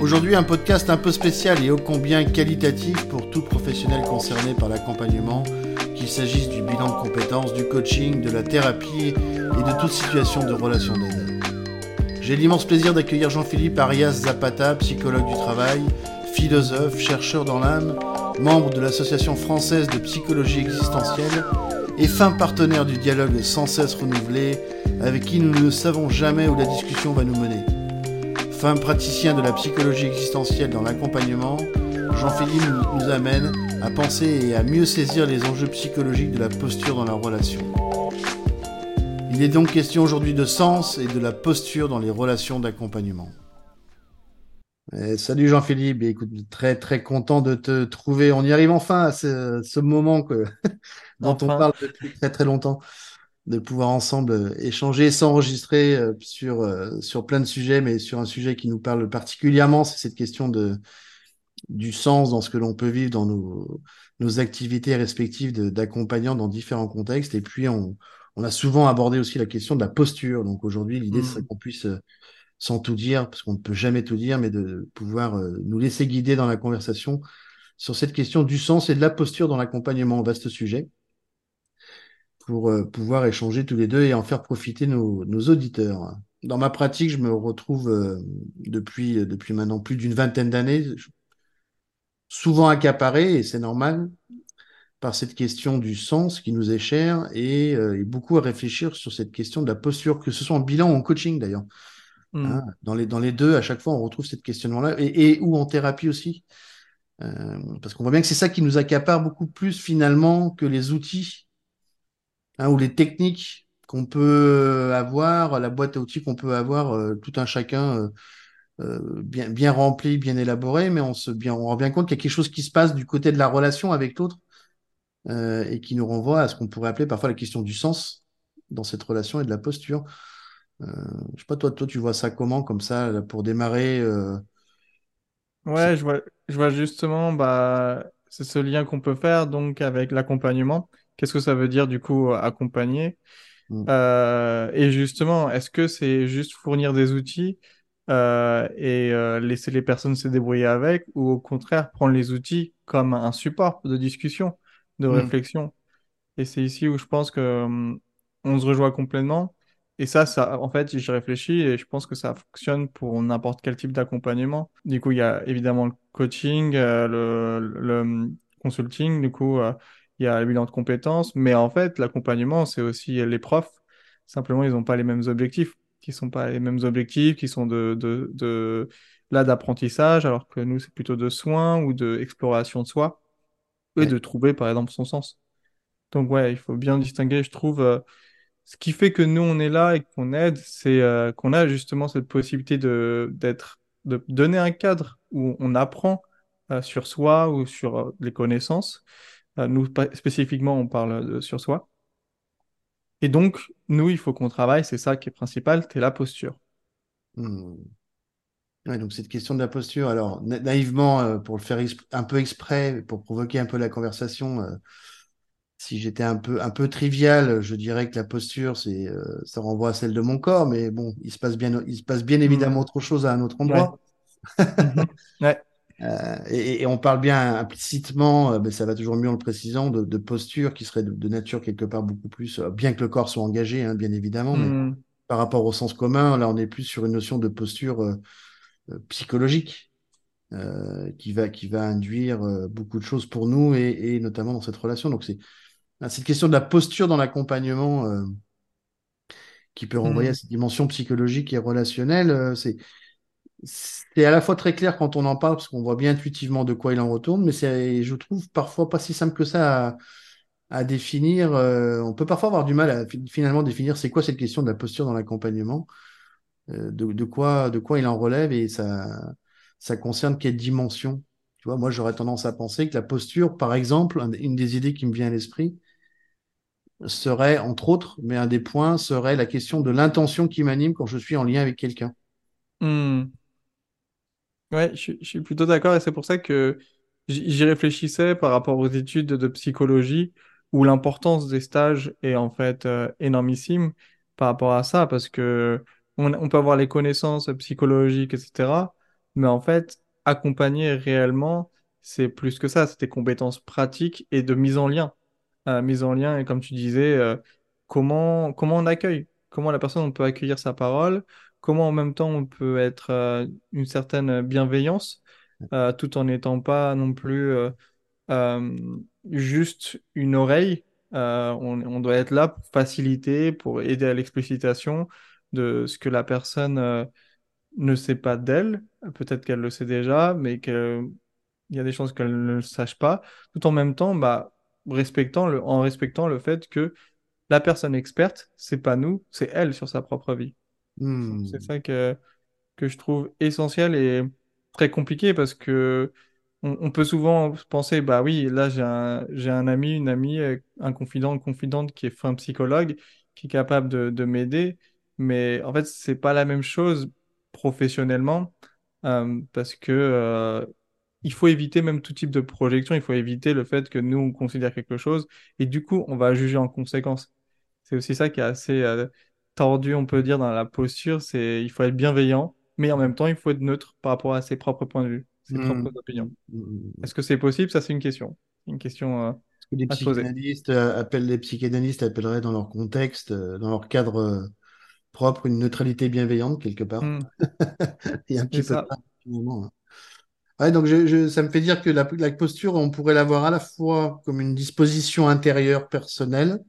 Aujourd'hui, un podcast un peu spécial et ô combien qualitatif pour tout professionnel concerné par l'accompagnement, qu'il s'agisse du bilan de compétences, du coaching, de la thérapie et de toute situation de relation d'aide. J'ai l'immense plaisir d'accueillir Jean-Philippe Arias Zapata, psychologue du travail, philosophe, chercheur dans l'âme, membre de l'Association française de psychologie existentielle et fin partenaire du dialogue sans cesse renouvelé avec qui nous ne savons jamais où la discussion va nous mener. Fin praticien de la psychologie existentielle dans l'accompagnement, Jean-Philippe nous amène à penser et à mieux saisir les enjeux psychologiques de la posture dans la relation. Il est donc question aujourd'hui de sens et de la posture dans les relations d'accompagnement. Eh, salut Jean-Philippe, écoute, très très content de te trouver. On y arrive enfin à ce, moment que, dont on parle depuis très très longtemps, de pouvoir ensemble euh, échanger, s'enregistrer euh, sur, euh, sur plein de sujets, mais sur un sujet qui nous parle particulièrement, c'est cette question de, du sens dans ce que l'on peut vivre dans nos, nos activités respectives d'accompagnants dans différents contextes. Et puis, on, on a souvent abordé aussi la question de la posture. Donc aujourd'hui, l'idée, c'est mmh. qu'on puisse sans tout dire, parce qu'on ne peut jamais tout dire, mais de pouvoir nous laisser guider dans la conversation sur cette question du sens et de la posture dans l'accompagnement, vaste sujet, pour euh, pouvoir échanger tous les deux et en faire profiter nos, auditeurs. Dans ma pratique, je me retrouve euh, depuis, depuis maintenant plus d'une vingtaine d'années, souvent accaparé, et c'est normal, par cette question du sens qui nous est cher, et, et beaucoup à réfléchir sur cette question de la posture, que ce soit en bilan ou en coaching d'ailleurs. Mmh. Hein, dans, les, dans les deux, à chaque fois, on retrouve cette questionnement-là, et, ou en thérapie aussi. Euh, parce qu'on voit bien que c'est ça qui nous accapare beaucoup plus finalement que les outils hein, ou les techniques qu'on peut avoir, la boîte à outils qu'on peut avoir, euh, tout un chacun euh, bien, bien rempli, bien élaboré, mais on se bien, on rend bien compte qu'il y a quelque chose qui se passe du côté de la relation avec l'autre et qui nous renvoie à ce qu'on pourrait appeler parfois la question du sens dans cette relation et de la posture. Euh, je sais pas, toi, toi, tu vois ça comment, comme ça, pour démarrer euh, Ouais, je vois, je vois justement, bah, c'est ce lien qu'on peut faire donc avec l'accompagnement. Qu'est-ce que ça veut dire du coup accompagner? Hmm. Euh, et justement, est-ce que c'est juste fournir des outils et laisser les personnes se débrouiller avec, ou au contraire prendre les outils comme un support de discussion, de hmm. réflexion? Et c'est ici où je pense que hum, on se rejoint complètement. Et ça, ça, en fait, j'y réfléchis et je pense que ça fonctionne pour n'importe quel type d'accompagnement. Du coup, il y a évidemment le coaching, euh, le, hum, consulting, du coup, euh, il y a le bilan de compétences, mais en fait, l'accompagnement, c'est aussi les profs. Simplement, ils n'ont pas les mêmes objectifs, qui sont pas les mêmes objectifs, qui sont de, de, de là d'apprentissage, alors que nous, c'est plutôt de soins ou d'exploration de soi, et de trouver, par exemple, son sens. Donc, ouais, il faut bien distinguer, je trouve. Euh, ce qui fait que nous, on est là et qu'on aide, c'est euh, qu'on a justement cette possibilité de, d'être, de donner un cadre où on apprend euh, sur soi ou sur les connaissances. Nous, spécifiquement, on parle sur soi. Et donc, nous, il faut qu'on travaille, c'est ça qui est principal, c'est la posture. Hmm. donc cette question de la posture, alors naïvement, pour le faire un peu exprès, pour provoquer un peu la conversation, si j'étais un peu un peu trivial, je dirais que la posture, c'est euh, ça renvoie à celle de mon corps, mais bon, il se passe bien il se passe bien évidemment mmh. autre chose à un autre endroit. Ouais. Euh, et, on parle bien implicitement, euh, mais ça va toujours mieux en le précisant, de, posture qui serait de, nature quelque part beaucoup plus, bien que le corps soit engagé, hein, bien évidemment, mais mmh. par rapport au sens commun, là on est plus sur une notion de posture psychologique. qui va qui va induire beaucoup de choses pour nous et, et notamment dans cette relation. Donc c'est ah, cette question de la posture dans l'accompagnement euh, qui peut renvoyer à mm. cette dimension psychologique et relationnelle, euh, c'est c'est à la fois très clair quand on en parle parce qu'on voit bien intuitivement de quoi il en retourne, mais c'est, je trouve, parfois pas si simple que ça à, définir. Euh, on peut parfois avoir du mal à finalement définir c'est quoi cette question de la posture dans l'accompagnement, de, de, quoi, de quoi il en relève et ça, ça concerne quelle dimension. Tu vois, moi, j'aurais tendance à penser que la posture, par exemple, une des idées qui me vient à l'esprit, serait, entre autres, mais un des points serait la question de l'intention qui m'anime quand je suis en lien avec quelqu'un. Hmm. Ouais, je, suis plutôt d'accord et c'est pour ça que j'y réfléchissais par rapport aux études de psychologie où l'importance des stages est en fait euh, énormissime par rapport à ça parce que on, peut avoir les connaissances psychologiques, etc. Mais en fait, accompagner réellement, c'est plus que ça, c'est des compétences pratiques et de mise en lien. Euh, mise en lien, et comme tu disais, euh, comment, comment on accueille, comment la personne on peut accueillir sa parole, comment en même temps on peut être euh, une certaine bienveillance, euh, tout en n'étant pas non plus euh, juste une oreille. On, on doit être là pour faciliter, pour aider à l'explicitation de ce que la personne ne sait pas d'elle. Peut-être qu'elle le sait déjà, mais qu'il y a des chances qu'elle ne le sache pas, tout en même temps, bah, respectant le, en respectant le fait que la personne experte, c'est pas nous, c'est elle sur sa propre vie. C'est Hmm. ça que, que je trouve essentiel et très compliqué parce que on, on peut souvent penser, bah oui, là j'ai un, j'ai un ami, une amie, euh, un confident, une confidente qui est fin psychologue, qui est capable de, de m'aider, mais en fait, c'est pas la même chose professionnellement euh, parce que euh, il faut éviter même tout type de projection, il faut éviter le fait que nous on considère quelque chose et du coup on va juger en conséquence. C'est aussi ça qui est assez euh, tordu, on peut dire, dans la posture, c'est il faut être bienveillant, mais en même temps, il faut être neutre par rapport à ses propres points de vue, ses Hmm. propres opinions. Hmm. Est-ce que c'est possible? Ça, c'est une question. Une question euh, que les psychanalystes euh, appellent les psychanalystes appelleraient dans leur contexte, euh, dans leur cadre euh, propre, une neutralité bienveillante quelque part? Il y a un petit peu de finalement. hein. Ouais, donc je, je- ça me fait dire que la, la posture, on pourrait l'avoir à la fois comme une disposition intérieure personnelle,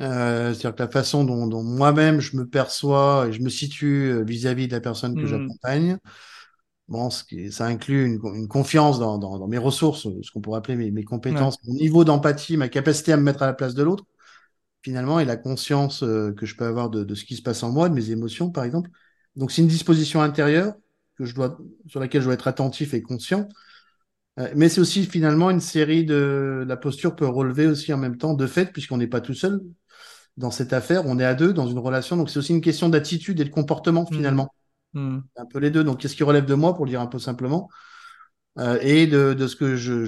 euh, c'est-à-dire que la façon dont, dont moi-même je me perçois et je me situe euh, vis-à-vis de la personne que Hmm, j'accompagne. Bon, ce qui, ça inclut une, une confiance dans, dans, dans mes ressources, ce qu'on pourrait appeler mes, mes ouais. compétences, mon niveau d'empathie, ma capacité à me mettre à la place de l'autre, finalement, et la conscience euh, que je peux avoir de, de ce qui se passe en moi, de mes émotions, par exemple. Donc, c'est une disposition intérieure que je dois, sur laquelle je dois être attentif et conscient. Euh, mais c'est aussi finalement une série de... La posture peut relever aussi en même temps de fait, puisqu'on n'est pas tout seul dans cette affaire, on est à deux dans une relation. Donc, c'est aussi une question d'attitude et de comportement, Hmm, finalement. hmm. Un peu les deux. Donc, qu'est-ce qui relève de moi, pour le dire un peu simplement euh, et de, de ce que je,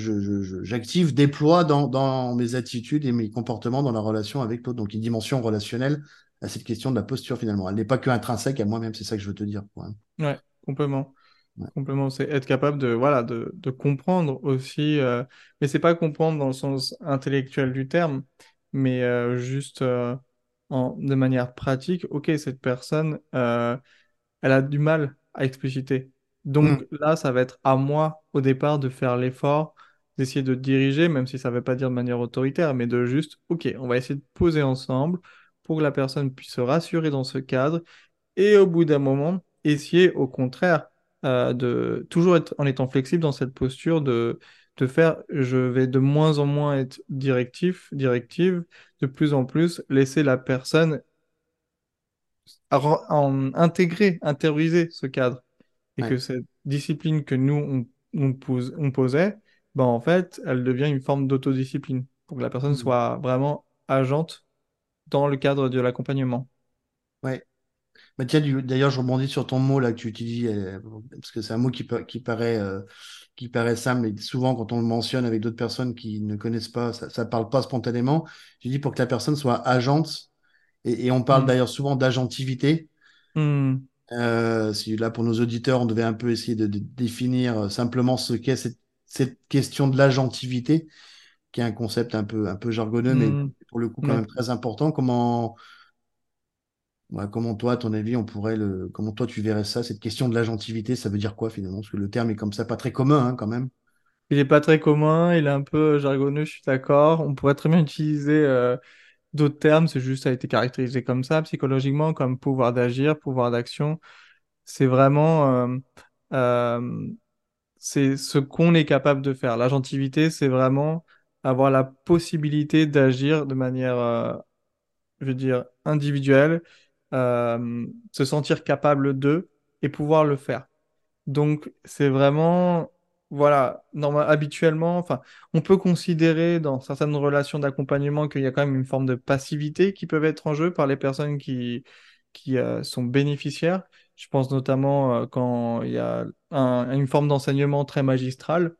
j'active, déploie dans, dans mes attitudes et mes comportements dans la relation avec l'autre. Donc, une dimension relationnelle à cette question de la posture finalement. Elle n'est pas que intrinsèque à moi-même, c'est ça que je veux te dire. quoi. Ouais, complètement. Ouais. Complètement, c'est être capable de, voilà, de, de comprendre aussi, euh, mais c'est pas comprendre dans le sens intellectuel du terme, mais euh, juste euh, en, de manière pratique, ok, cette personne, euh, elle a du mal à expliciter. Donc là, ça va être à moi au départ de faire l'effort, d'essayer de diriger, même si ça ne veut pas dire de manière autoritaire, mais de juste, ok, on va essayer de poser ensemble pour que la personne puisse se rassurer dans ce cadre et au bout d'un moment, essayer au contraire de toujours être en étant flexible dans cette posture de, de faire, je vais de moins en moins être directif, directive, de plus en plus laisser la personne en intégrer, intérioriser ce cadre. Et Ouais. que cette discipline que nous, on, on, pose- on posait, ben en fait, elle devient une forme d'autodiscipline pour que la personne Mm. soit vraiment agente dans le cadre de l'accompagnement. Ouais. Bah, tiens, d'ailleurs, je rebondis sur ton mot là que tu utilises, euh, parce que c'est un mot qui, pa- qui paraît, euh, qui paraît simple, mais souvent quand on le mentionne avec d'autres personnes qui ne connaissent pas, ça, ça parle pas spontanément. Je dis pour que la personne soit agente, et, et on parle Hmm. d'ailleurs souvent d'agentivité. Hmm. Euh, si là, pour nos auditeurs, on devait un peu essayer de, de définir simplement ce qu'est cette, cette question de l'agentivité, qui est un concept un peu, un peu jargonneux, mais Hmm. pour le coup quand même très important. Comment, ouais, comment toi, à ton avis, on pourrait le, comment toi tu verrais ça, cette question de l'agentivité, ça veut dire quoi finalement? Parce que le terme est comme ça, pas très commun hein, quand même. Il est pas très commun, il est un peu jargonneux, je suis d'accord. On pourrait très bien utiliser euh, d'autres termes, c'est juste ça a été caractérisé comme ça psychologiquement, comme pouvoir d'agir, pouvoir d'action. C'est vraiment euh, euh, c'est ce qu'on est capable de faire. L'agentivité, c'est vraiment avoir la possibilité d'agir de manière, euh, je veux dire, individuelle, euh, se sentir capable de et pouvoir le faire. Donc, c'est vraiment, voilà, habituellement, enfin, on peut considérer dans certaines relations d'accompagnement qu'il y a quand même une forme de passivité qui peut être en jeu par les personnes qui, qui euh, sont bénéficiaires. Je pense notamment euh, quand il y a un- une forme d'enseignement très magistral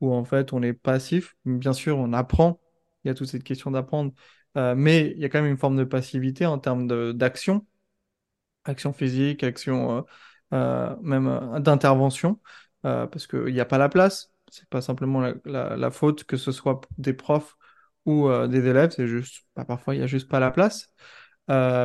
où en fait on est passif. Bien sûr, on apprend, il y a toute cette question d'apprendre, mais il y a quand même une forme de passivité en termes d'action action physique, action euh, même d'intervention, parce qu'il n'y a pas la place. C'est pas simplement la, faute que ce soit des profs ou des élèves, c'est juste, bah, parfois il n'y a juste pas la place.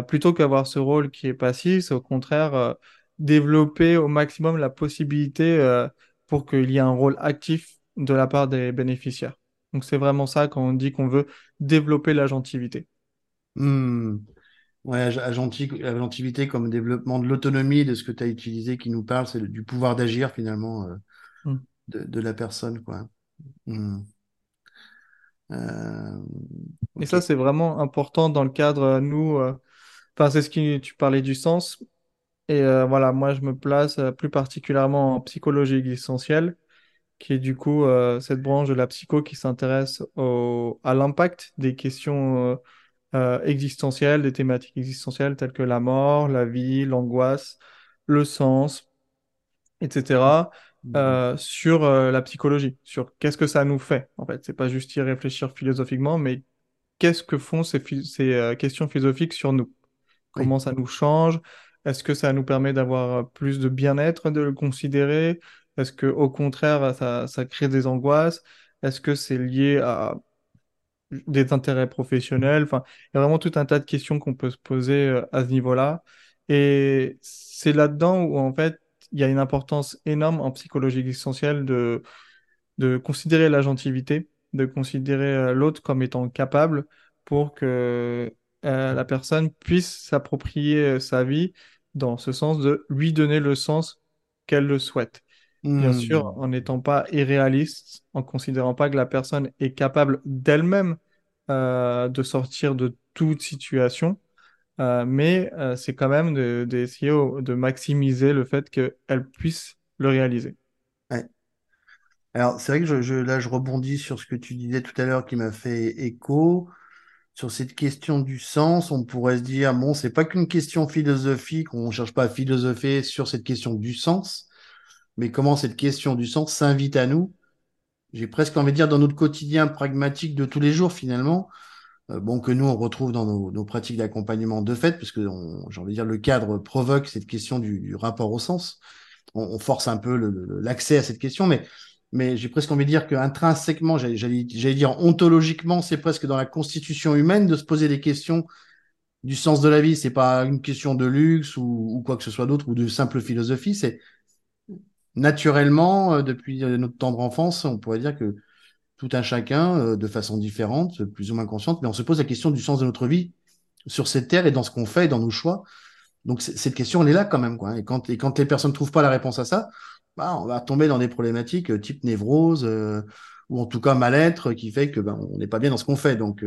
plutôt qu'avoir ce rôle qui est passif, c'est au contraire développer au maximum la possibilité pour qu'il y ait un rôle actif de la part des bénéficiaires. Donc c'est vraiment ça quand on dit qu'on veut développer l'agentivité. Hmm. Ouais, agentivité comme développement de l'autonomie, de ce que tu as utilisé qui nous parle, c'est du pouvoir d'agir finalement euh, hmm. de, la personne. Quoi. Hmm. Euh, Et ça, c'est vraiment important dans le cadre, euh, nous, enfin, c'est ce qui tu parlais du sens. Et voilà, moi, je me place plus particulièrement en psychologie existentielle qui est du coup cette branche de la psycho qui s'intéresse à l'impact des questions euh, euh, existentielles, des thématiques existentielles telles que la mort, la vie, l'angoisse, le sens, etc. Mmh. sur la psychologie, sur qu'est-ce que ça nous fait. En fait, c'est pas juste y réfléchir philosophiquement, mais qu'est-ce que font ces, ces questions philosophiques sur nous? Comment ça nous change? Est-ce que ça nous permet d'avoir plus de bien-être de le considérer? Est-ce que au contraire, ça, crée des angoisses? Est-ce que c'est lié à des intérêts professionnels Enfin, il y a vraiment tout un tas de questions qu'on peut se poser euh, à ce niveau-là. Et c'est là-dedans où, en fait, il y a une importance énorme en psychologie existentielle de, de considérer l'agentivité, de considérer euh, l'autre comme étant capable pour que euh, la personne puisse s'approprier sa vie dans ce sens de lui donner le sens qu'elle le souhaite. Bien sûr, hmm. en n'étant pas irréaliste, en considérant pas que la personne est capable d'elle-même euh, de sortir de toute situation, euh, mais euh, c'est quand même d'essayer de, maximiser le fait qu'elle puisse le réaliser. Alors, c'est vrai que je, là, je rebondis sur ce que tu disais tout à l'heure qui m'a fait écho. Sur cette question du sens, on pourrait se dire, bon, c'est pas qu'une question philosophique, on ne cherche pas à philosopher sur cette question du sens, mais comment cette question du sens s'invite à nous? J'ai presque envie de dire dans notre quotidien pragmatique de tous les jours finalement, euh, bon que nous on retrouve dans nos, pratiques d'accompagnement de fait, parce que j'ai envie de dire le cadre provoque cette question du, rapport au sens. On, force un peu l'accès à cette question, mais j'ai presque envie de dire qu'intrinsèquement, j'allais dire ontologiquement, c'est presque dans la constitution humaine de se poser des questions du sens de la vie. C'est pas une question de luxe ou, ou quoi que ce soit d'autre ou de simple philosophie. C'est naturellement, euh, depuis euh, notre tendre enfance, on pourrait dire que tout un chacun, euh, de façon différente, plus ou moins consciente, mais on se pose la question du sens de notre vie sur cette terre et dans ce qu'on fait, dans nos choix. Donc cette question, elle est là quand même. Quoi. Et, quand, et quand les personnes ne trouvent pas la réponse à ça, bah, on va tomber dans des problématiques type névrose ou en tout cas mal-être qui fait que ben, on n'est pas bien dans ce qu'on fait. Donc,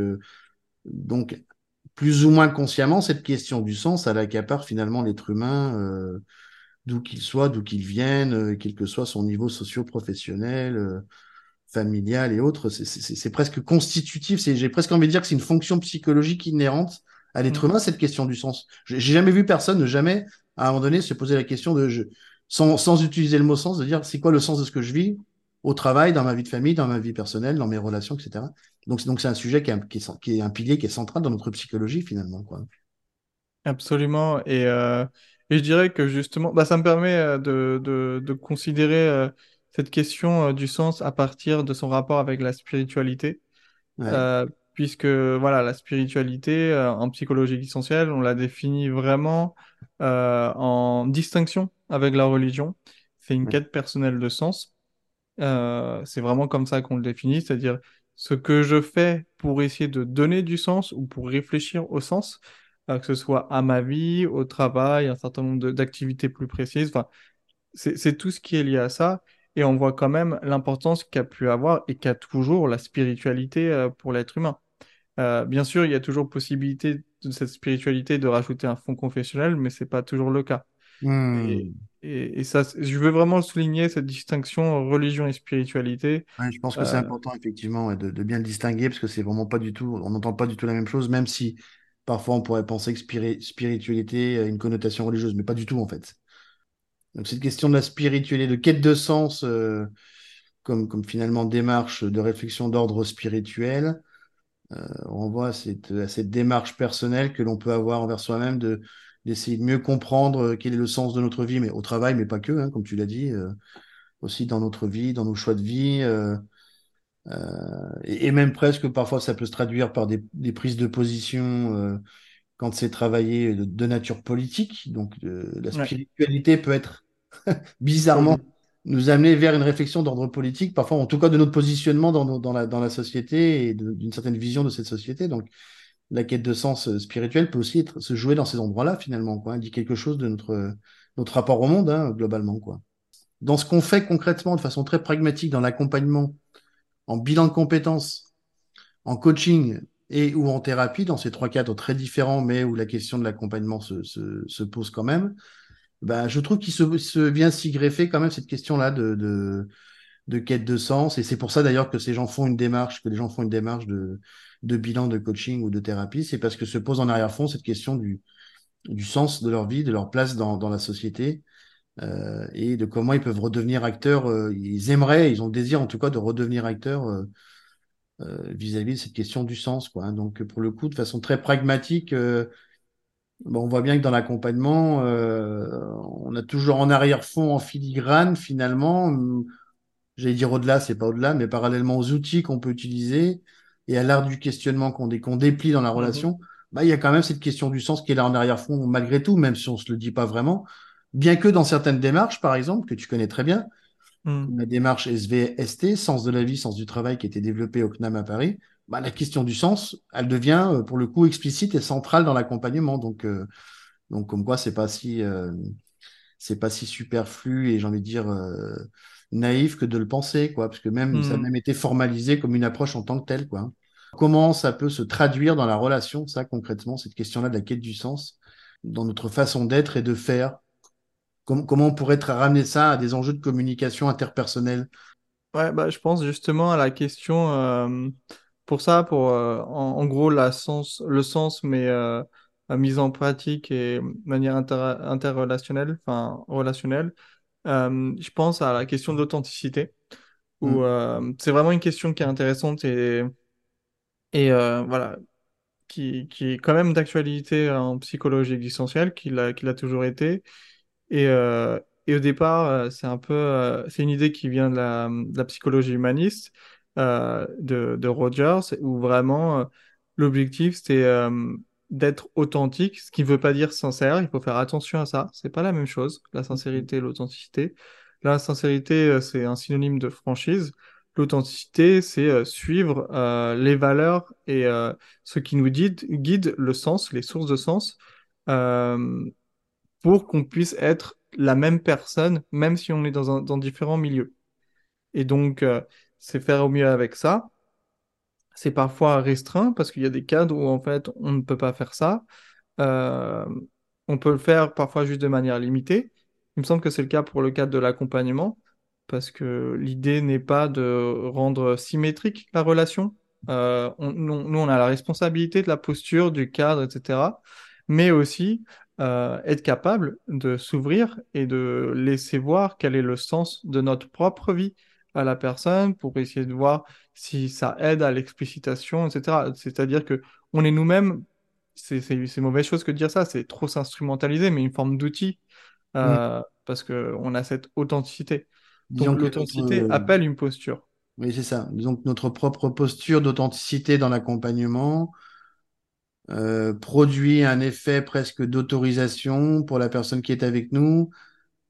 donc plus ou moins consciemment, cette question du sens, elle accapare finalement l'être humain d'où qu'il soit, d'où qu'il vienne, euh, quel que soit son niveau socio-professionnel, euh, familial et autres. C'est presque constitutif. J'ai presque envie de dire que c'est une fonction psychologique inhérente à l'être mmh. humain, cette question du sens. J'ai jamais vu personne ne jamais, à un moment donné, se poser la question de, je, sans, sans utiliser le mot sens, de dire c'est quoi le sens de ce que je vis au travail, dans ma vie de famille, dans ma vie personnelle, dans mes relations, etc. Donc, donc c'est un sujet qui est, qui, est, qui est, un pilier qui est central dans notre psychologie finalement. Quoi. Absolument. Et euh, et je dirais que justement, bah, ça me permet euh, de, de, de considérer euh, cette question euh, du sens à partir de son rapport avec la spiritualité. puisque voilà, la spiritualité en psychologie essentielle, on la définit vraiment en distinction avec la religion. C'est une quête personnelle de sens. c'est vraiment comme ça qu'on le définit, c'est-à-dire ce que je fais pour essayer de donner du sens ou pour réfléchir au sens, que ce soit à ma vie, au travail, un certain nombre d'activités plus précises. Enfin, c'est tout ce qui est lié à ça. Et on voit quand même l'importance qu'a pu avoir et qu'a toujours la spiritualité euh, pour l'être humain. Euh, bien sûr, il y a toujours possibilité de cette spiritualité de rajouter un fond confessionnel, mais c'est pas toujours le cas. Hmm. Et, et, ça, je veux vraiment souligner cette distinction religion et spiritualité. je pense que c'est important effectivement de, de, bien le distinguer parce que c'est vraiment pas du tout, on n'entend pas du tout la même chose, même si Parfois, on pourrait penser que spiritualité a une connotation religieuse, mais pas du tout en fait. Donc cette question de la spiritualité, de quête de sens, euh, comme, finalement démarche de réflexion d'ordre spirituel, euh, on renvoie à cette, à cette démarche personnelle que l'on peut avoir envers soi-même de d'essayer de mieux comprendre quel est le sens de notre vie, mais au travail, mais pas que, hein, comme tu l'as dit, aussi dans notre vie, dans nos choix de vie. Et, et, même presque, parfois, ça peut se traduire par des, des prises de position quand c'est travaillé de, nature politique. Donc, la spiritualité peut être bizarrement nous amener vers une réflexion d'ordre politique, parfois en tout cas de notre positionnement dans, dans, la, dans la société et d'une certaine vision de cette société. Donc, la quête de sens euh, spirituel peut aussi être, se jouer dans ces endroits-là, finalement, quoi. Elle dit quelque chose de notre, notre rapport au monde, hein, globalement, quoi. Dans ce qu'on fait concrètement, de façon très pragmatique, dans l'accompagnement, en bilan de compétences, en coaching et ou en thérapie, dans ces trois cadres très différents, mais où la question de l'accompagnement se, se, se pose quand même, bah, je trouve qu'il se, se, vient s'y greffer quand même cette question-là de, de, de, quête de sens. Et c'est pour ça d'ailleurs que ces gens font une démarche, que les gens font une démarche de, de bilan de coaching ou de thérapie. C'est parce que se pose en arrière-fond cette question du, du sens de leur vie, de leur place dans, dans la société. Euh, et de comment ils peuvent redevenir acteurs. Euh, ils aimeraient, ils ont le désir en tout cas de redevenir acteurs euh, euh vis-à-vis -vis de cette question du sens. Quoi, hein. Donc pour le coup, de façon très pragmatique, euh, Bon, on voit bien que dans l'accompagnement, euh, on a toujours en arrière-fond, en filigrane, finalement, j'allais dire au-delà, c'est pas au-delà, mais parallèlement aux outils qu'on peut utiliser et à l'art du questionnement qu'on dé déplie dans la mhm. relation, bah, il y a quand même cette question du sens qui est là en arrière-fond, malgré tout, même si on se le dit pas vraiment. Bien que dans certaines démarches, par exemple, que tu connais très bien, mhm. la démarche SVST, Sens de la vie, Sens du travail, qui a été développée au CNAM à Paris, bah, la question du sens, elle devient euh, pour le coup explicite et centrale dans l'accompagnement. Donc, euh, donc comme quoi, c'est pas si euh, c'est pas si superflu et j'ai envie de dire naïf que de le penser, quoi, parce que même ça a hmm. même été formalisé comme une approche en tant que telle, quoi. Comment ça peut se traduire dans la relation, ça concrètement, cette question-là de la quête du sens, dans notre façon d'être et de faire? Comment on pourrait ramener ça à des enjeux de communication interpersonnelle? Ouais, bah, je pense justement à la question pour ça, pour euh, en, gros la sens, le sens, mais euh, la mise en pratique et de manière interrelationnelle, enfin relationnelle, euh, je pense à la question de l'authenticité, où mm. c'est vraiment une question qui est intéressante et, et voilà, qui, qui est quand même d'actualité en psychologie existentielle, qui l'a, qui l'a toujours été. Et, et au départ, c'est un peu, c'est une idée qui vient de la, de la psychologie humaniste euh, de, de, Rogers, où vraiment euh, l'objectif c'était euh, d'être authentique, ce qui ne veut pas dire sincère, il faut faire attention à ça, c'est pas la même chose, la sincérité et l'authenticité. La sincérité, c'est un synonyme de franchise. L'authenticité, c'est suivre les valeurs et ce qui nous guide, guide le sens, les sources de sens, pour qu'on puisse être la même personne, même si on est dans, un, dans différents milieux. Et donc, c'est faire au mieux avec ça. C'est parfois restreint parce qu'il y a des cadres où en fait on ne peut pas faire ça. Euh, on peut le faire parfois juste de manière limitée. Il me semble que c'est le cas pour le cadre de l'accompagnement parce que l'idée n'est pas de rendre symétrique la relation. Euh, nous, on a la responsabilité de la posture, du cadre, etc. Mais aussi euh, être capable de s'ouvrir et de laisser voir quel est le sens de notre propre vie à la personne pour essayer de voir si ça aide à l'explicitation, etc. C'est-à-dire que on est nous-mêmes, c'est mauvaise chose que de dire ça, c'est trop s'instrumentaliser, mais une forme d'outil, euh, parce qu'on a cette authenticité. Donc l'authenticité euh, appelle une posture. Oui, c'est ça. Donc notre propre posture d'authenticité dans l'accompagnement euh, produit un effet presque d'autorisation pour la personne qui est avec nous,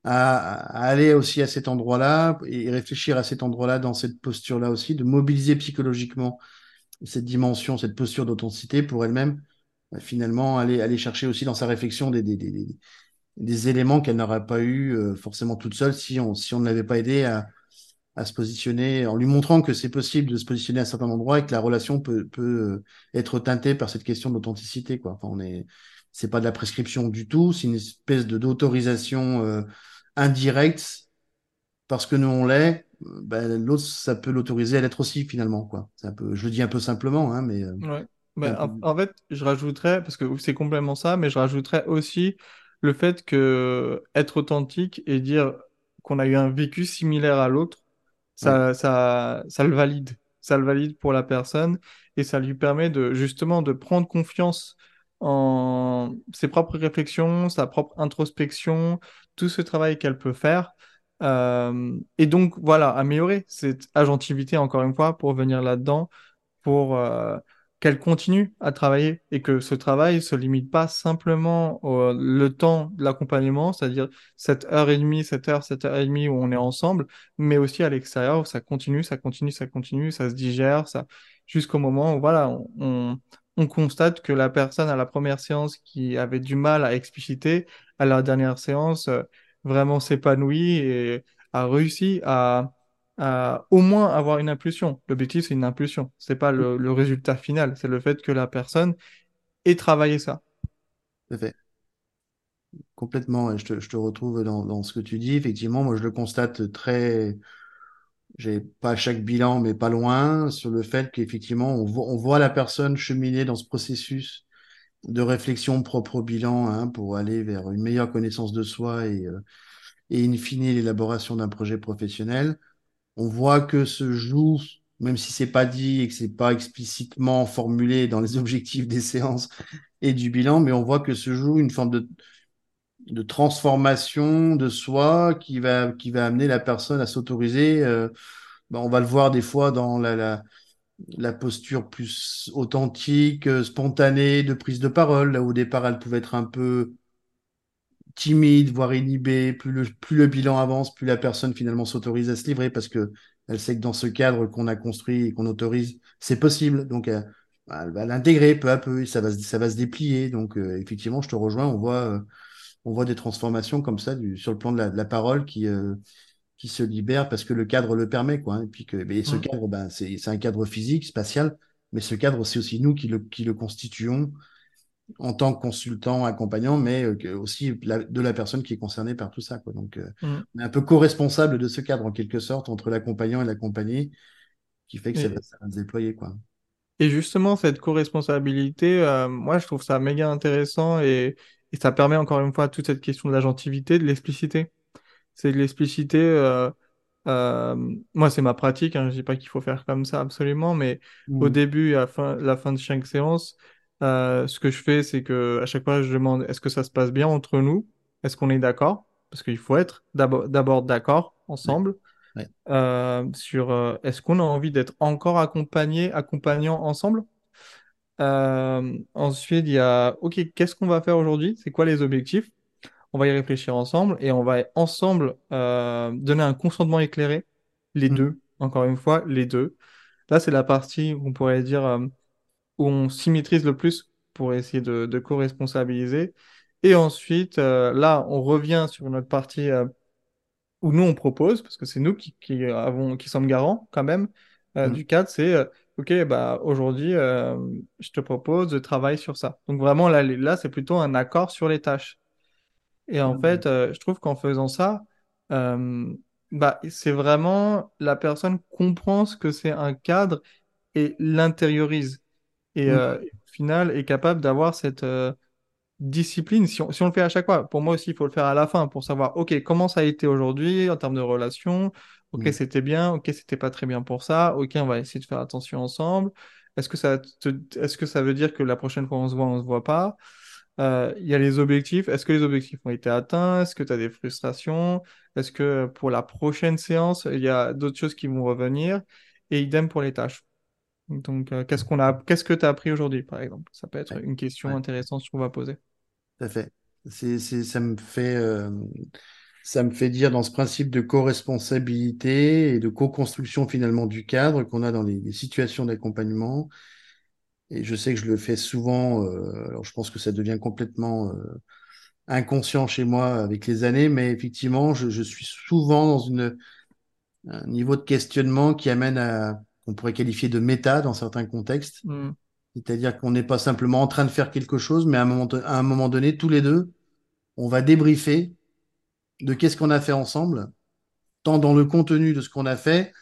à, aller aussi à cet endroit-là et réfléchir à cet endroit-là dans cette posture-là aussi, de mobiliser psychologiquement cette dimension, cette posture d'authenticité pour elle-même, euh, finalement aller, aller chercher aussi dans sa réflexion des, des, des, éléments qu'elle n'aurait pas eu euh, forcément toute seule si on, si on ne l'avait pas aidé à, à se positionner, en lui montrant que c'est possible de se positionner à certains endroits et que la relation peut, peut euh, être teintée par cette question d'authenticité. Quoi. Enfin, on est, c'est pas de la prescription du tout, c'est une espèce de d'autorisation indirect parce que nous on l'est, ben, l'autre ça peut l'autoriser à l'être aussi finalement quoi. C'est un peu, je le dis un peu simplement, hein, mais. Euh, ouais. Ben, en, fait, je rajouterais parce que c'est complètement ça, mais je rajouterais aussi le fait que être authentique et dire qu'on a eu un vécu similaire à l'autre, ça, ça, ça le valide, ça le valide pour la personne et ça lui permet de justement de prendre confiance en ses propres réflexions, sa propre introspection, tout ce travail qu'elle peut faire. Euh, et donc, voilà, améliorer cette agentivité, encore une fois, pour venir là-dedans, pour euh, qu'elle continue à travailler et que ce travail se limite pas simplement au le temps de l'accompagnement, c'est-à-dire cette heure et demie, cette heure, cette heure et demie où on est ensemble, mais aussi à l'extérieur où ça continue, ça continue, ça continue, ça se digère, ça jusqu'au moment où voilà, on, on constate que la personne à la première séance qui avait du mal à expliciter, à la dernière séance, euh, vraiment s'épanouit et a réussi à, à au moins avoir une impulsion. L'objectif, c'est une impulsion. C'est pas le, résultat final. C'est le fait que la personne ait travaillé ça. fait. Complètement. Je te, je te retrouve dans, dans, ce que tu dis. Effectivement, moi, je le constate très, j'ai pas chaque bilan, mais pas loin, sur le fait qu'effectivement, on, on, voit la personne cheminer dans ce processus de réflexion propre au bilan hein, pour aller vers une meilleure connaissance de soi et, euh, et in fine l'élaboration d'un projet professionnel. On voit que se joue, même si c'est pas dit et que c'est pas explicitement formulé dans les objectifs des séances et du bilan, mais on voit que se joue une forme de, transformation de soi qui va, qui va amener la personne à s'autoriser. Euh, ben on va le voir des fois dans la, la, la posture plus authentique, euh, spontanée de prise de parole. Là où au départ, elle pouvait être un peu timide, voire inhibée. Plus le, plus le bilan avance, plus la personne finalement s'autorise à se livrer parce que elle sait que dans ce cadre qu'on a construit et qu'on autorise, c'est possible. Donc, elle, elle va l'intégrer peu à peu et ça va, ça va se déplier. Donc, euh, effectivement, je te rejoins. On voit on voit des transformations comme ça du, sur le plan de la, de la parole qui, euh, qui se libère parce que le cadre le permet. Quoi, hein. et puis que mais ce cadre, ben, c'est un cadre physique, spatial, mais ce cadre, c'est aussi nous qui le, qui le constituons en tant que consultant, accompagnant, mais euh, aussi la, de la personne qui est concernée par tout ça. Quoi. Donc, euh, mm. on est un peu co-responsable de ce cadre, en quelque sorte, entre l'accompagnant et l'accompagné, qui fait que ça, va, ça, va, se déployer. Quoi. Et justement, cette co-responsabilité, euh, moi, je trouve ça méga intéressant et, et ça permet encore une fois toute cette question de l'agentivité, de l'explicité. C'est de l'explicité. Euh, euh, moi, c'est ma pratique. Hein, je dis pas qu'il faut faire comme ça absolument, mais mmh. au début et à la fin, la fin de chaque séance, euh, ce que je fais, c'est que à chaque fois, je demande est-ce que ça se passe bien entre nous? Est-ce qu'on est, d'accord? Parce qu'il faut être d'abord d'accord ensemble. Ouais. Euh, sur euh, est-ce qu'on a envie d'être encore accompagné, accompagnant ensemble? Ensuite, il y a, OK, qu'est-ce qu'on va faire aujourd'hui? C'est quoi les objectifs? On va y réfléchir ensemble et on va ensemble donner un consentement éclairé, les mmh. deux, encore une fois, les deux. Là, c'est la partie, on pourrait dire, où on symétrise le plus pour essayer de, de co-responsabiliser. Et ensuite, euh, là, on revient sur notre partie euh, où nous, on propose, parce que c'est nous qui, qui, avons, qui sommes garants quand même mmh. du cadre, c'est OK, bah aujourd'hui, euh, je te propose de travailler sur ça. Donc vraiment, là, là c'est plutôt un accord sur les tâches. Et en fait, euh, je trouve qu'en faisant ça, euh, bah, c'est vraiment la personne comprend ce que c'est un cadre et l'intériorise. Et, mmh. au final, est capable d'avoir cette discipline. Si on, si on, le fait à chaque fois, pour moi aussi, il faut le faire à la fin pour savoir, OK, comment ça a été aujourd'hui en termes de relations? Ok, mm. c'était bien. Ok, c'était pas très bien pour ça. Ok, on va essayer de faire attention ensemble. Est-ce que ça, est-ce que ça veut dire que la prochaine fois on se voit, on se voit pas? Euh, Il y a les objectifs. Est-ce que les objectifs ont été atteints? Est-ce que tu as des frustrations? Est-ce que pour la prochaine séance, il y a d'autres choses qui vont revenir? Et idem pour les tâches. Donc, euh, qu'est-ce qu'on a, qu'est-ce que tu as appris aujourd'hui, par exemple? Ça peut être une question intéressante qu'on va poser. Tout à fait. C'est, ça me fait. Euh, ça me fait dire dans ce principe de co-responsabilité et de co-construction finalement du cadre qu'on a dans les, situations d'accompagnement. Et je sais que je le fais souvent, euh, alors je pense que ça devient complètement inconscient chez moi avec les années, mais effectivement, je, je, suis souvent dans une, un niveau de questionnement qui amène à, on pourrait qualifier de méta dans certains contextes. Mm. C'est-à-dire qu'on n'est pas simplement en train de faire quelque chose, mais à un moment, à un moment donné, tous les deux, on va débriefer de qu'est-ce qu'on a fait ensemble, tant dans le contenu de ce qu'on a fait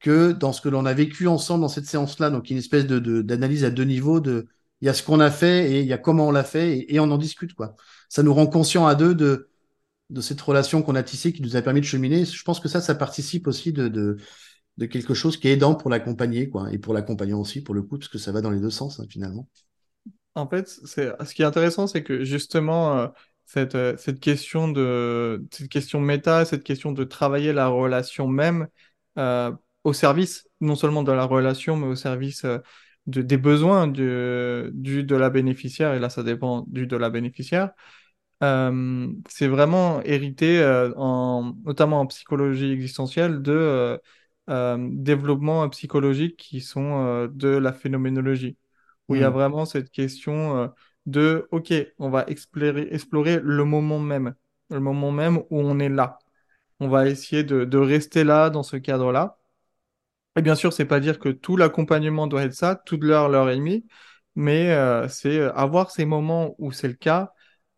que dans ce que l'on a vécu ensemble dans cette séance-là. Donc, une espèce de, d'analyse à deux niveaux de, il y a ce qu'on a fait et il y a comment on l'a fait et, on en discute, quoi. Ça nous rend conscients à deux de, de cette relation qu'on a tissée qui nous a permis de cheminer. Je pense que ça, ça participe aussi de, de, de quelque chose qui est aidant pour l'accompagner, quoi, et pour l'accompagnant aussi, pour le coup, parce que ça va dans les deux sens, hein, finalement. En fait, ce qui est intéressant, c'est que justement, euh, cette, euh, cette question de cette question méta, cette question de travailler la relation même euh, au service, non seulement de la relation, mais au service de, des besoins du, du, de la bénéficiaire, et là ça dépend du de la bénéficiaire, c'est vraiment hérité, en, notamment en psychologie existentielle, de développements psychologiques qui sont euh, de la phénoménologie, où il y a Hmm. vraiment cette question euh, de, OK, on va explorer, explorer le moment même, le moment même où on est là. On va essayer de, de rester là, dans ce cadre-là. Et bien sûr, c'est pas dire que tout l'accompagnement doit être ça, toute l'heure, l'heure et demie, mais euh, c'est euh, avoir ces moments où c'est le cas,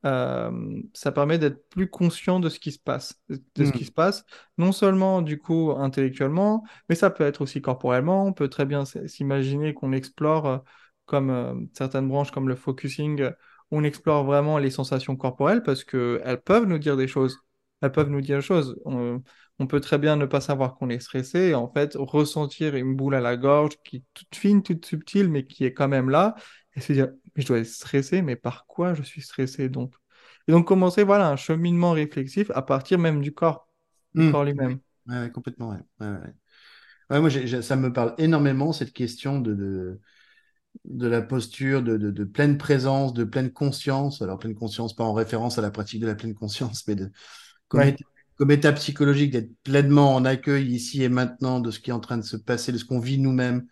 euh, ça permet d'être plus conscient de ce qui se passe, de ce qui Hmm. se passe, non seulement du coup intellectuellement, mais ça peut être aussi corporellement. On peut très bien s'imaginer qu'on explore, euh, comme euh, certaines branches comme le focusing, on explore vraiment les sensations corporelles parce que elles peuvent nous dire des choses. Elles peuvent nous dire des choses. On- on peut très bien ne pas savoir qu'on est stressé et en fait ressentir une boule à la gorge qui est toute fine, toute subtile, mais qui est quand même là et se dire, je dois être stressé, mais par quoi je suis stressé donc? Et donc commencer, voilà, un cheminement réflexif à partir même du corps, du Hmm. corps lui-même. ouais, ouais, complètement, ouais. Moi, ça me parle énormément, cette question de, de, de la posture, de, de, de pleine présence, de pleine conscience. Alors, pleine conscience, pas en référence à la pratique de la pleine conscience, mais de, comme, état, comme état psychologique, d'être pleinement en accueil ici et maintenant de ce qui est en train de se passer, de ce qu'on vit nous-mêmes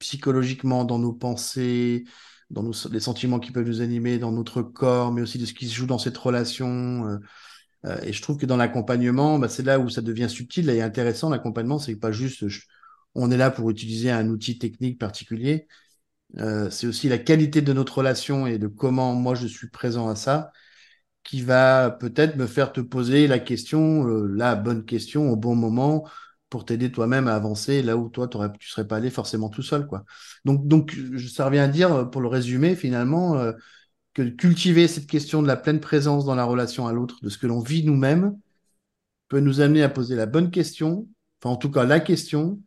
psychologiquement dans nos pensées, dans nos, les sentiments qui peuvent nous animer, dans notre corps, mais aussi de ce qui se joue dans cette relation. euh, euh, et je trouve que dans l'accompagnement, bah, c'est là où ça devient subtil et intéressant. L'accompagnement, c'est pas juste on est là pour utiliser un outil technique particulier. Euh, c'est aussi la qualité de notre relation et de comment moi je suis présent à ça qui va peut-être me faire te poser la question, euh, la bonne question au bon moment pour t'aider toi-même à avancer là où toi tu serais pas allé forcément tout seul, quoi. Donc, donc, ça revient à dire, euh, pour le résumer, finalement, euh, que cultiver cette question de la pleine présence dans la relation à l'autre, de ce que l'on vit nous-mêmes, peut nous amener à poser la bonne question, enfin en tout cas la question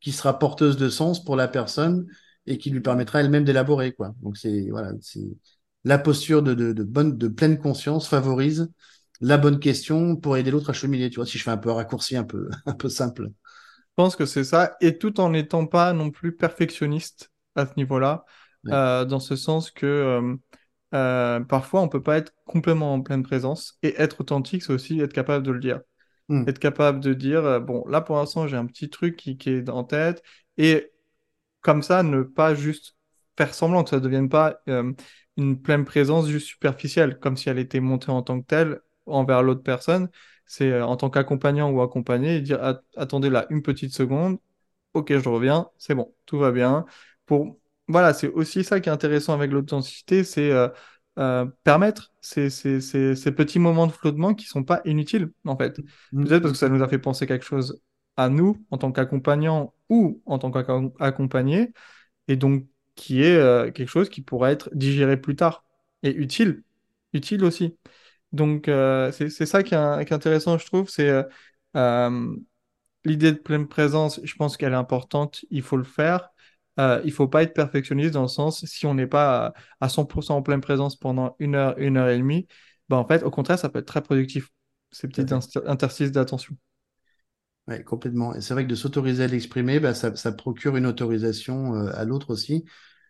qui sera porteuse de sens pour la personne et qui lui permettra elle-même d'élaborer, quoi. Donc c'est voilà, c'est la posture de, de, de bonne, de pleine conscience favorise la bonne question pour aider l'autre à cheminer. Tu vois, si je fais un peu un raccourci un peu, un peu simple. Je pense que c'est ça, et tout en n'étant pas non plus perfectionniste à ce niveau-là, Ouais. euh, dans ce sens que euh, euh, parfois on peut pas être complètement en pleine présence, et être authentique, c'est aussi être capable de le dire. Hmm, Être capable de dire, bon, là pour l'instant j'ai un petit truc qui, qui est en tête, et comme ça, ne pas juste faire semblant que ça ne devienne pas euh, une pleine présence juste superficielle, comme si elle était montée en tant que telle envers l'autre personne. C'est euh, en tant qu'accompagnant ou accompagné, dire At- attendez là une petite seconde, ok, je reviens, c'est bon, tout va bien. Pour voilà, c'est aussi ça qui est intéressant avec l'authenticité, c'est euh, euh, permettre ces, ces, ces, ces petits moments de flottement qui sont pas inutiles en fait. hmm, Peut-être parce que ça nous a fait penser quelque chose à nous en tant qu'accompagnant ou en tant qu'accompagné et donc qui est euh, quelque chose qui pourrait être digéré plus tard et utile, utile aussi. Donc euh, c'est ça qui est, qui est intéressant, je trouve, c'est euh, euh, l'idée de pleine présence, je pense qu'elle est importante, il faut le faire. Euh, il faut pas être perfectionniste dans le sens, si on n'est pas à, à 100% en pleine présence pendant une heure, une heure et demie, ben en fait, au contraire, ça peut être très productif, ces inst- interstices d'attention. Ouais, complètement. Et c'est vrai que de s'autoriser à l'exprimer, bah, ça, ça procure une autorisation à l'autre aussi.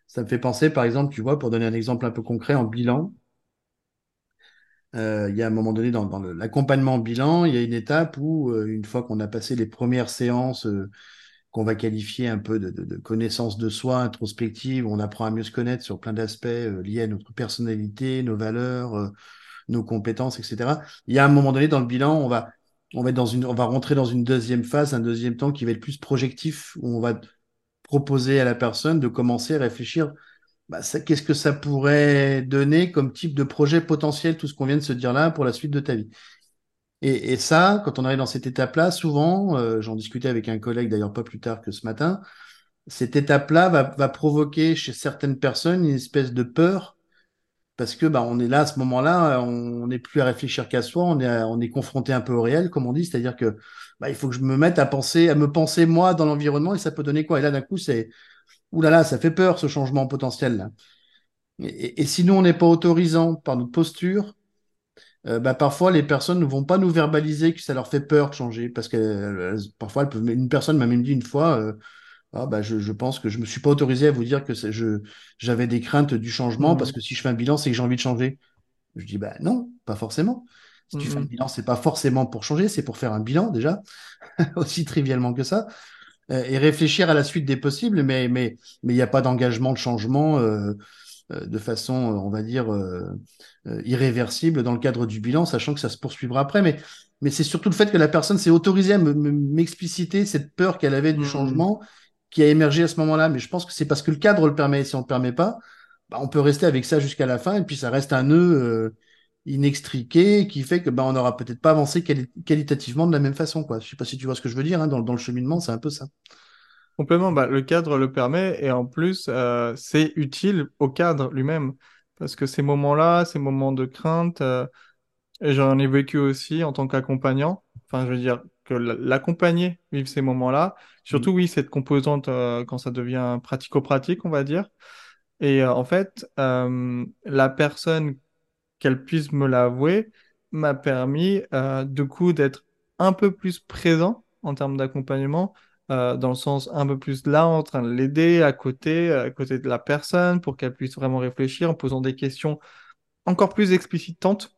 Ça me fait penser, par exemple, tu vois, pour donner un exemple un peu concret, en bilan, Euh, il y a un moment donné dans, l'accompagnement bilan, il y a une étape où, euh, une fois qu'on a passé les premières séances euh, qu'on va qualifier un peu de, de, connaissance de soi, introspective, on apprend à mieux se connaître sur plein d'aspects liés à notre personnalité, nos valeurs, nos compétences, etc. Il y a un moment donné dans le bilan, on va, on va on va rentrer dans une deuxième phase, un deuxième temps qui va être plus projectif, où on va proposer à la personne de commencer à réfléchir bah, qu'est-ce que ça pourrait donner comme type de projet potentiel, tout ce qu'on vient de se dire là, pour la suite de ta vie? Et, et ça, quand on arrive dans cette étape-là, souvent, euh, j'en discutais avec un collègue d'ailleurs pas plus tard que ce matin, cette étape-là va, va provoquer chez certaines personnes une espèce de peur, parce que bah, on est là à ce moment-là, on n'est plus à réfléchir qu'à soi, on est, on est confronté un peu au réel, comme on dit, c'est-à-dire que bah, il faut que je me mette à penser, à me penser moi dans l'environnement, et ça peut donner quoi? Et là, d'un coup, c'est, ouh là là, ça fait peur ce changement potentiel là. Et, sinon, on n'est pas autorisant par notre posture, euh, bah, parfois les personnes ne vont pas nous verbaliser que ça leur fait peur de changer. Parce que parfois, elles peuvent, une personne m'a même dit une fois, euh, ah, bah, je, je, pense que je me suis pas autorisé à vous dire que j'avais des craintes du changement parce que si je fais un bilan, c'est que j'ai envie de changer. Je dis, bah non, pas forcément. Si tu fais un bilan, c'est pas forcément pour changer, c'est pour faire un bilan déjà, aussi trivialement que ça, euh, et réfléchir à la suite des possibles, mais mais mais il n'y a pas d'engagement de changement euh, euh, de façon, on va dire, irréversible dans le cadre du bilan, sachant que ça se poursuivra après. Mais mais c'est surtout le fait que la personne s'est autorisée à m'expliciter cette peur qu'elle avait du mmh. changement qui a émergé à ce moment-là. Mais je pense que c'est parce que le cadre le permet. Si on ne le permet pas, bah, on peut rester avec ça jusqu'à la fin, et puis ça reste un nœud inextriqué qui fait que ben on n'aura peut-être pas avancé qualitativement de la même façon quoi. Je sais pas si tu vois ce que je veux dire hein, dans, dans, le cheminement, c'est un peu ça. Complètement, bah, le cadre le permet et en plus euh, c'est utile au cadre lui-même parce que ces moments-là, ces moments de crainte, euh, j'en ai vécu aussi en tant qu'accompagnant. Enfin, je veux dire que l'accompagner vivre ces moments-là, surtout mmh. oui cette composante euh, quand ça devient pratico-pratique, on va dire. Et en fait, la personne qu'elle puisse me l'avouer m'a permis euh, du coup d'être un peu plus présent en termes d'accompagnement, euh, dans le sens un peu plus là en train de l'aider à côté, à côté de la personne pour qu'elle puisse vraiment réfléchir en posant des questions encore plus explicitantes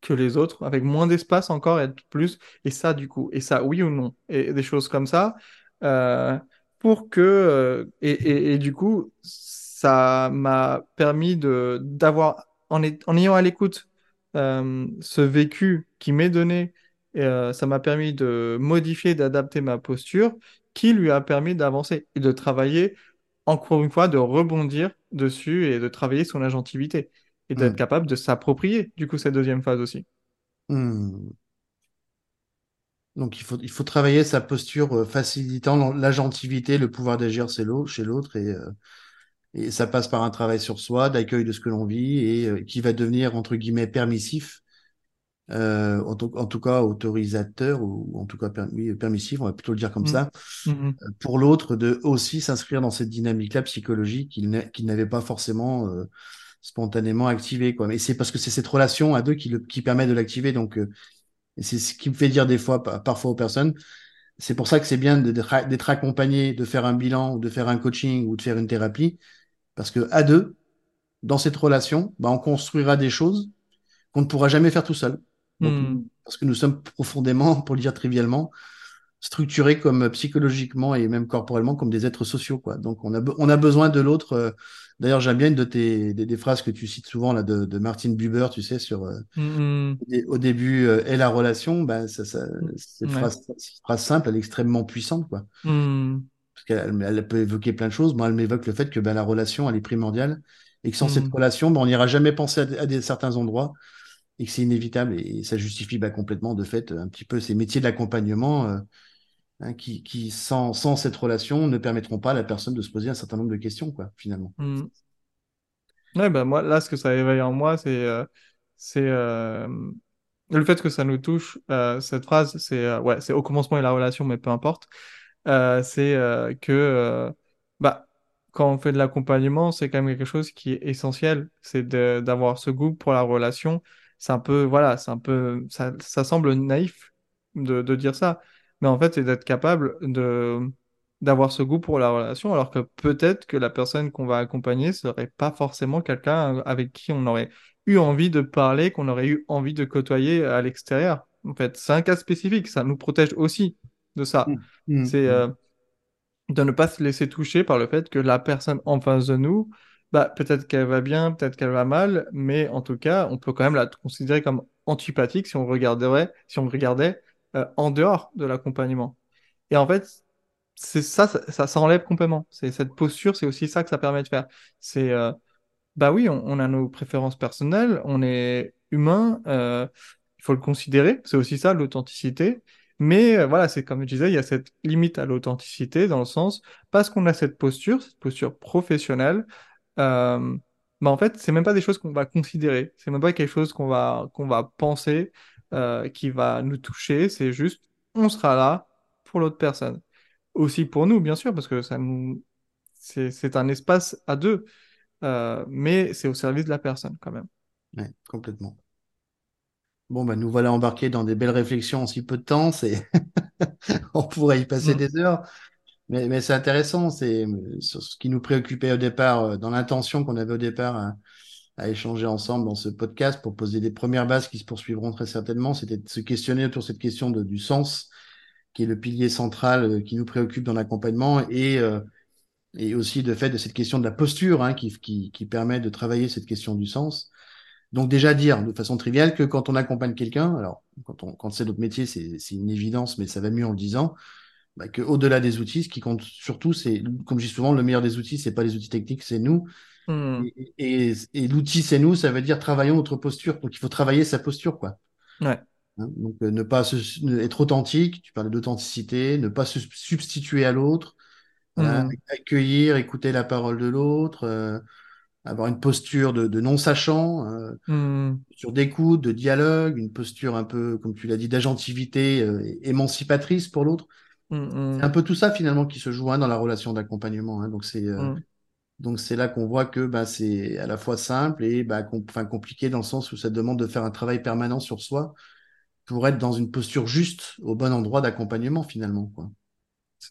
que les autres, avec moins d'espace encore et plus, et ça du coup, et ça oui ou non, et des choses comme ça, euh, pour que, et, et, du coup, ça m'a permis d'avoir en, ayant à l'écoute euh, ce vécu qui m'est donné, euh, ça m'a permis de modifier, d'adapter ma posture, qui lui a permis d'avancer et de travailler, encore une fois, de rebondir dessus et de travailler son agentivité et d'être hmm. capable de s'approprier, du coup, cette deuxième phase aussi. Hmm. Donc il faut, il faut travailler sa posture euh, facilitant l'agentivité, le pouvoir d'agir chez l'autre et, et ça passe par un travail sur soi, d'accueil de ce que l'on vit et euh, qui va devenir entre guillemets permissif, euh, en, tout cas autorisateur ou en tout cas oui, permissif, on va plutôt le dire comme mmh. ça, mmh. Euh, pour l'autre de aussi s'inscrire dans cette dynamique-là psychologique qu'il n'avait pas forcément euh, spontanément activé. Quoi. Mais c'est parce que c'est cette relation à deux qui, le, qui permet de l'activer. Donc c'est ce qui me fait dire des fois, parfois aux personnes, c'est pour ça que c'est bien d'être accompagné, de faire un bilan, ou de faire un coaching ou de faire une thérapie, parce que à deux, dans cette relation, bah, on construira des choses qu'on ne pourra jamais faire tout seul. Hmm. Parce que nous sommes profondément, pour le dire trivialement, structurés comme psychologiquement et même corporellement comme des êtres sociaux. Quoi. Donc on a, on a besoin de l'autre. Euh, d'ailleurs, j'aime bien une de tes des, phrases que tu cites souvent là de, de Martin Buber, tu sais, sur euh, hmm. au début euh, et la relation. Ça, ça, cette, phrase, phrase, simple, elle est extrêmement puissante, quoi. Hmm parce qu'elle elle peut évoquer plein de choses. Moi, elle m'évoque le fait que ben, la relation, elle est primordiale et que sans cette mm. relation, ben, on n'ira jamais penser à, des, certains endroits et que c'est inévitable et ça justifie ben, complètement de fait un petit peu ces métiers de l'accompagnement euh, hein, qui, qui sans, sans, cette relation, ne permettront pas à la personne de se poser un certain nombre de questions, quoi, finalement. Mm. Ouais, ben moi, là, ce que ça éveille en moi, c'est euh, c'est euh, le fait que ça nous touche. cette phrase, c'est ouais, c'est au commencement et la relation, mais peu importe. Euh, c'est euh, que euh, bah, quand on fait de l'accompagnement, c'est quand même quelque chose qui est essentiel, c'est d'avoir ce goût pour la relation. C'est un peu, voilà, c'est un peu, ça, ça semble naïf de, de, dire ça, mais en fait, c'est d'être capable d'avoir ce goût pour la relation, alors que peut-être que la personne qu'on va accompagner serait pas forcément quelqu'un avec qui on aurait eu envie de parler, qu'on aurait eu envie de côtoyer à l'extérieur. En fait, c'est un cas spécifique, ça nous protège aussi de ça. Mmh. Mmh. C'est mmh. euh, de ne pas se laisser toucher par le fait que la personne en face de nous, bah, peut-être qu'elle va bien, peut-être qu'elle va mal, mais en tout cas, on peut quand même la considérer comme antipathique si on regarderait, si on regardait euh, en dehors de l'accompagnement. Et en fait, c'est ça, ça, ça, enlève complètement. C'est cette posture, c'est aussi ça que ça permet de faire. C'est, euh, bah oui, on, a nos préférences personnelles, on est humain, il faut le considérer. C'est aussi ça l'authenticité. Mais euh, voilà, c'est comme je disais, il y a cette limite à l'authenticité dans le sens, parce qu'on a cette posture, cette posture professionnelle, euh, bah en fait, c'est même pas des choses qu'on va considérer, c'est même pas quelque chose qu'on va, qu'on va penser, euh, qui va nous toucher, c'est juste, on sera là pour l'autre personne. Aussi pour nous, bien sûr, parce que ça c'est un espace à deux. mais c'est au service de la personne quand même. Oui, complètement. Bon, bah, nous voilà embarqués dans des belles réflexions en si peu de temps. C'est... On pourrait y passer mm. des heures. Mais, mais c'est intéressant. C'est ce qui nous préoccupait au départ, dans l'intention qu'on avait au départ à échanger ensemble dans ce podcast pour poser des premières bases qui se poursuivront très certainement. C'était de se questionner autour de cette question de, du sens, qui est le pilier central euh, qui nous préoccupe dans l'accompagnement, et, euh, et aussi de fait de cette question de la posture hein, qui, qui, qui, permet de travailler cette question du sens. Donc déjà dire de façon triviale que quand on accompagne quelqu'un, alors quand, on, quand c'est notre métier, c'est une évidence, mais ça va mieux en le disant, bah, qu'au-delà des outils, ce qui compte surtout, c'est, comme je dis souvent, le meilleur des outils, c'est pas les outils techniques, c'est nous. Hmm. Et, l'outil, c'est nous, ça veut dire travaillons notre posture. Donc, il faut travailler sa posture, quoi. Ouais. Hein, donc, euh, ne pas être authentique, tu parlais d'authenticité, ne pas se substituer à l'autre, hmm. accueillir, écouter la parole de l'autre, euh, avoir une posture de, non-sachant, euh, mmh. sur d'écoute, de dialogue, une posture un peu, comme tu l'as dit, d'agentivité émancipatrice pour l'autre. C'est un peu tout ça finalement qui se joint dans la relation d'accompagnement. Hein. Donc c'est donc c'est là qu'on voit que bah, c'est à la fois simple et bah, compliqué dans le sens où ça demande de faire un travail permanent sur soi pour être dans une posture juste au bon endroit d'accompagnement finalement. Quoi.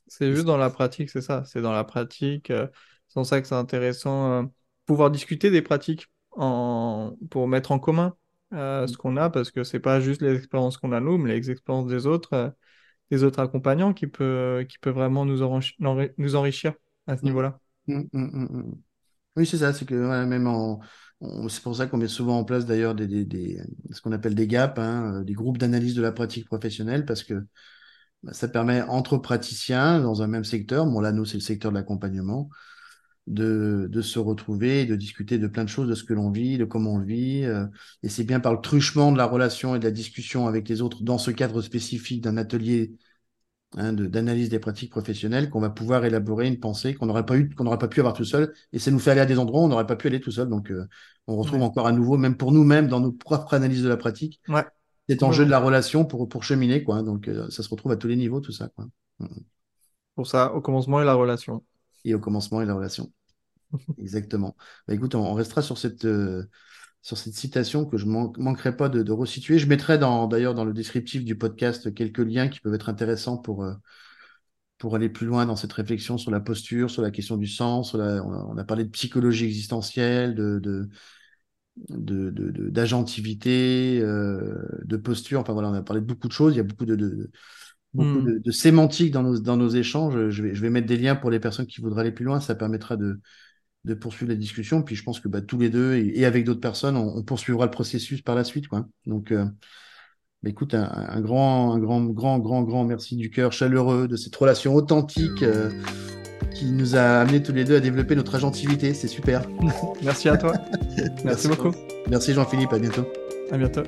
C'est juste dans la pratique, c'est ça. C'est dans la pratique. Euh, c'est pour ça que c'est intéressant euh, pouvoir discuter des pratiques en... pour mettre en commun euh, ce qu'on a parce que c'est pas juste les expériences qu'on a nous, mais les expériences des autres, des autres accompagnants qui peut, qui peut vraiment nous, nous enrichir à ce mmh. niveau-là. Mmh, mmh, mmh, oui, c'est ça, c'est que même en, c'est pour ça qu'on met souvent en place d'ailleurs des, des, ce qu'on appelle des gaps, hein, euh, des groupes d'analyse de la pratique professionnelle, parce que bah, ça permet entre praticiens dans un même secteur, bon là nous c'est le secteur de l'accompagnement, de, de se retrouver, de discuter de plein de choses, de ce que l'on vit, de comment on le vit, euh, et c'est bien par le truchement de la relation et de la discussion avec les autres dans ce cadre spécifique d'un atelier Hein, d'analyse des pratiques professionnelles qu'on va pouvoir élaborer une pensée qu'on n'aurait pas eu, qu'on n'aurait pas pu avoir tout seul. Et ça nous fait aller à des endroits où on n'aurait pas pu aller tout seul. Donc, euh, on retrouve encore à nouveau, même pour nous-mêmes, dans nos propres analyses de la pratique, ouais. cet enjeu de la relation pour, pour cheminer. Quoi. Donc, euh, ça se retrouve à tous les niveaux, tout ça. Quoi. Pour ça, au commencement et la relation. Et au commencement et la relation. Exactement. Bah, écoute, on, restera sur cette, euh, sur cette citation que je ne manquerai pas de, de, resituer. Je mettrai d'ailleurs dans, le descriptif du podcast quelques liens qui peuvent être intéressants pour, euh, pour aller plus loin dans cette réflexion sur la posture, sur la question du sens. on, a, parlé de psychologie existentielle, de, de d'agentivité, de, euh, de, posture. Enfin voilà, on a parlé de beaucoup de choses. Il y a beaucoup de, de beaucoup hmm. de, sémantique dans nos, dans nos échanges. Je vais, je vais mettre des liens pour les personnes qui voudraient aller plus loin. Ça permettra de, de poursuivre la discussion. Puis je pense que bah, tous les deux et, avec d'autres personnes, on, poursuivra le processus par la suite. Quoi. Donc, euh, bah, écoute, un, grand, un grand, grand, grand, grand merci du cœur chaleureux de cette relation authentique euh, qui nous a amené tous les deux à développer notre agentivité. C'est super. merci à toi. merci beaucoup. Merci Jean-Philippe. À bientôt. À bientôt.